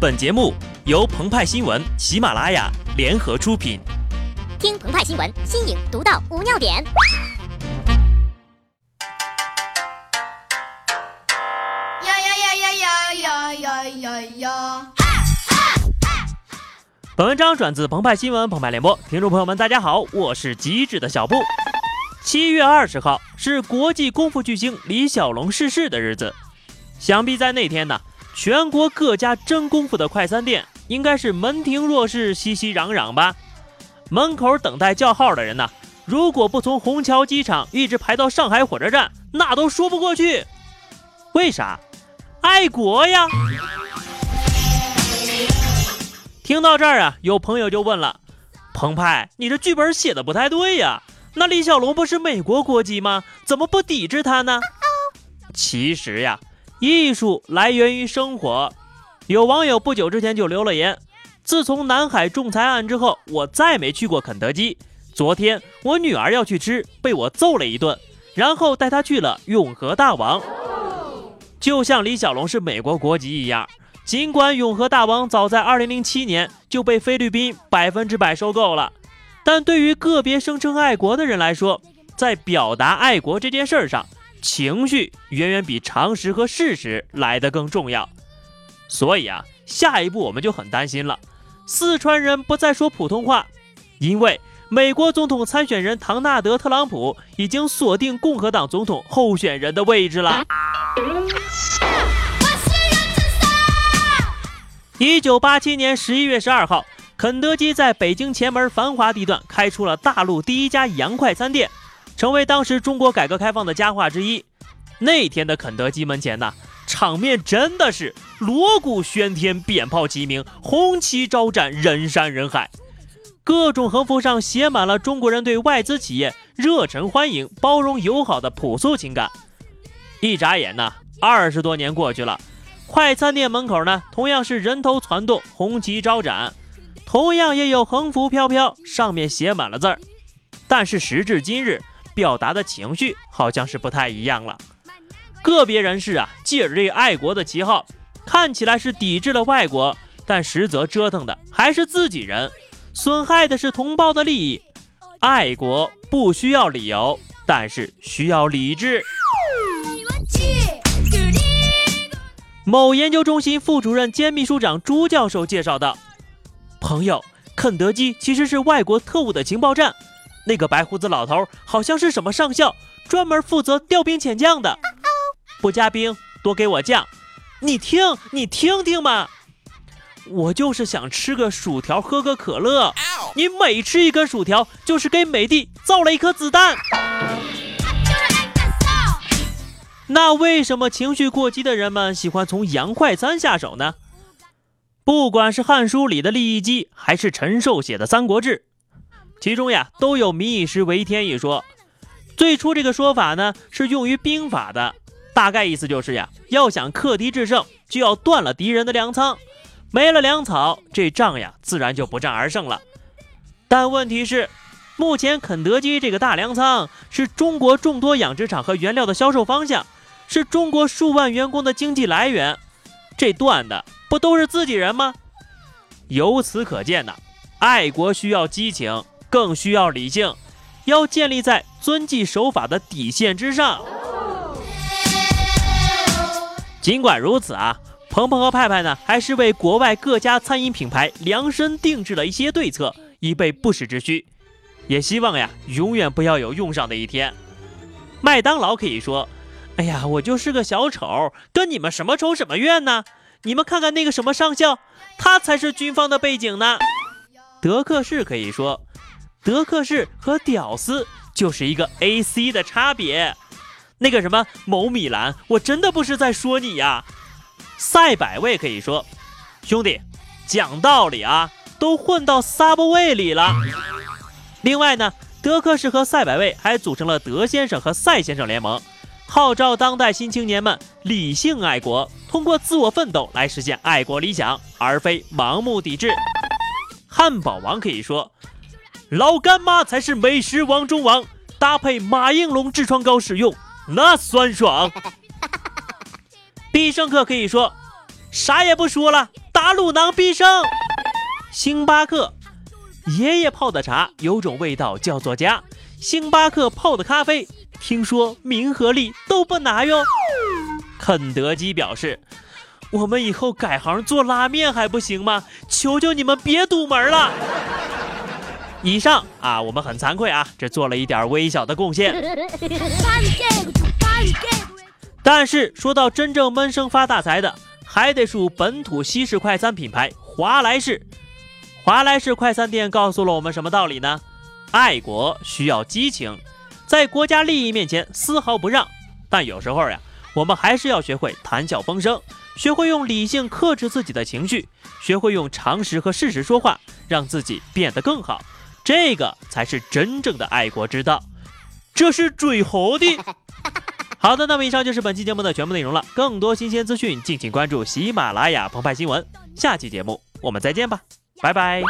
本节目由澎湃新闻、喜马拉雅联合出品。听澎湃新闻，新颖独到，无尿点。呀呀呀呀呀呀呀呀呀！本文章转自澎湃新闻《澎湃联播，听众朋友们，大家好，我是机智的小布。七月二十号是国际功夫巨星李小龙逝世的日子，想必在那天呢、全国各家真功夫的快餐店应该是门庭若市、熙熙攘攘吧？门口等待叫号的人呢？如果不从虹桥机场一直排到上海火车站，那都说不过去。为啥？爱国呀！听到这儿啊，有朋友就问了：澎湃，你这剧本写的不太对呀？那李小龙不是美国国籍吗？怎么不抵制他呢？其实呀。艺术来源于生活，有网友不久之前就留了言：自从南海仲裁案之后，我再没去过肯德基。昨天我女儿要去吃，被我揍了一顿，然后带她去了永和大王。就像李小龙是美国国籍一样，尽管永和大王早在2007年就被菲律宾百分之百收购了，但对于个别声称爱国的人来说，在表达爱国这件事上。情绪远远比常识和事实来得更重要，所以啊，下一步我们就很担心了。四川人不再说普通话，因为美国总统参选人唐纳德·特朗普已经锁定共和党总统候选人的位置了。一九八七年十一月十二号，肯德基在北京前门繁华地段开出了大陆第一家洋快餐店。成为当时中国改革开放的佳话之一。那天的肯德基门前呢，场面真的是锣鼓喧天，鞭炮齐鸣，红旗招展，人山人海。各种横幅上写满了中国人对外资企业热忱欢迎、包容友好的朴素情感。一眨眼呢，二十多年过去了，快餐店门口呢，同样是人头攒动，红旗招展，同样也有横幅飘飘，上面写满了字儿。但是时至今日，表达的情绪好像是不太一样了。个别人士啊，借着这爱国的旗号，看起来是抵制了外国，但实则折腾的还是自己人，损害的是同胞的利益。爱国不需要理由，但是需要理智。某研究中心副主任兼秘书长朱教授介绍道：“朋友，肯德基其实是外国特务的情报站。”那个白胡子老头好像是什么上校，专门负责调兵遣将的。不加兵，多给我酱。你听，你听听嘛。我就是想吃个薯条，喝个可乐。你每吃一根薯条，就是给美帝造了一颗子弹。那为什么情绪过激的人们喜欢从洋快餐下手呢？不管是《汉书》里的利益姬，还是陈寿写的《三国志》。其中呀，都有“民以食为天”一说。最初这个说法呢，是用于兵法的，大概意思就是呀，要想克敌制胜，就要断了敌人的粮仓，没了粮草，这仗呀，自然就不战而胜了。但问题是，目前肯德基这个大粮仓是中国众多养殖场和原料的销售方向，是中国数万员工的经济来源，这断的不都是自己人吗？由此可见呢，爱国需要激情。更需要理性，要建立在遵纪守法的底线之上。尽管如此啊，鹏鹏和派派呢，还是为国外各家餐饮品牌量身定制了一些对策，以备不时之需。也希望呀，永远不要有用上的一天。麦当劳可以说：“哎呀，我就是个小丑，跟你们什么仇什么怨呢？你们看看那个什么上校，他才是军方的背景呢。”德克士可以说。德克士和屌丝就是一个 A C 的差别。那个什么某米兰，我真的不是在说你呀。赛百味可以说，兄弟，讲道理啊，都混到 Subway 里了。另外呢，德克士和赛百味还组成了德先生和赛先生联盟，号召当代新青年们理性爱国，通过自我奋斗来实现爱国理想，而非盲目抵制。汉堡王可以说。老干妈才是美食王中王，搭配马应龙痔疮膏使用，那酸爽。必胜客可以说啥也不说了，打卤囊必胜。星巴克，爷爷泡的茶有种味道叫做家。星巴克泡的咖啡，听说名和利都不拿哟。肯德基表示，我们以后改行做拉面还不行吗？求求你们别堵门了。以上啊，我们很惭愧啊，只做了一点微小的贡献。但是说到真正闷声发大财的，还得数本土西式快餐品牌华莱士。华莱士快餐店告诉了我们什么道理呢？爱国需要激情，在国家利益面前丝毫不让。但有时候呀，我们还是要学会谈笑风生，学会用理性克制自己的情绪，学会用常识和事实说话，让自己变得更好。这个才是真正的爱国之道。这是最好的。好的，那么以上就是本期节目的全部内容了。更多新鲜资讯，敬请关注喜马拉雅澎湃新闻。下期节目我们再见吧，拜拜。